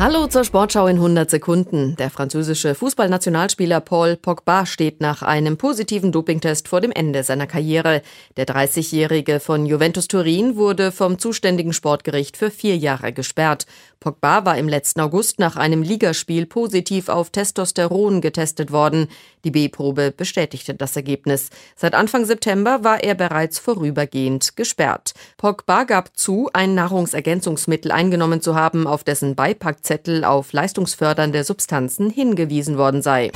Hallo zur Sportschau in 100 Sekunden. Der französische Fußballnationalspieler Paul Pogba steht nach einem positiven Dopingtest vor dem Ende seiner Karriere. Der 30-Jährige von Juventus Turin wurde vom zuständigen Sportgericht für vier Jahre gesperrt. Pogba war im letzten August nach einem Ligaspiel positiv auf Testosteron getestet worden. Die B-Probe bestätigte das Ergebnis. Seit Anfang September war er bereits vorübergehend gesperrt. Pogba gab zu, ein Nahrungsergänzungsmittel eingenommen zu haben, auf dessen Beipackzettel auf leistungsfördernde Substanzen hingewiesen worden sei.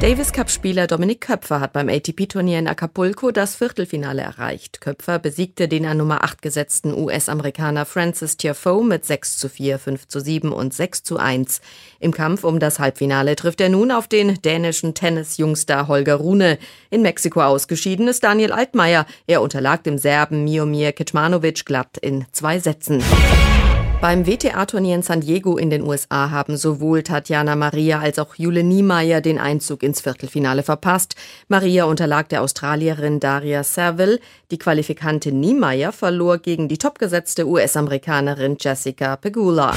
Davis Cup-Spieler Dominik Köpfer hat beim ATP-Turnier in Acapulco das Viertelfinale erreicht. Köpfer besiegte den an Nummer 8 gesetzten US-Amerikaner Francis Tiafoe mit 6 zu 4, 5 zu 7 und 6 zu 1. Im Kampf um das Halbfinale trifft er nun auf den dänischen Tennis-Jungstar Holger Rune. In Mexiko ausgeschieden ist Daniel Altmaier. Er unterlag dem Serben Miomir Kecmanovic glatt in zwei Sätzen. Beim WTA-Turnier in San Diego in den USA haben sowohl Tatjana Maria als auch Jule Niemeyer den Einzug ins Viertelfinale verpasst. Maria unterlag der Australierin Daria Serville. Die Qualifikantin Niemeyer verlor gegen die topgesetzte US-Amerikanerin Jessica Pegula.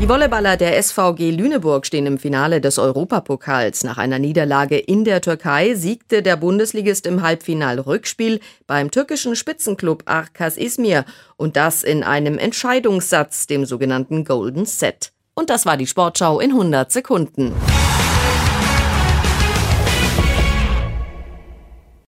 Die Volleyballer der SVG Lüneburg stehen im Finale des Europapokals. Nach einer Niederlage in der Türkei siegte der Bundesligist im Halbfinal-Rückspiel beim türkischen Spitzenklub Arkas Izmir und das in einem Entscheidungssatz, dem sogenannten Golden Set. Und das war die Sportschau in 100 Sekunden.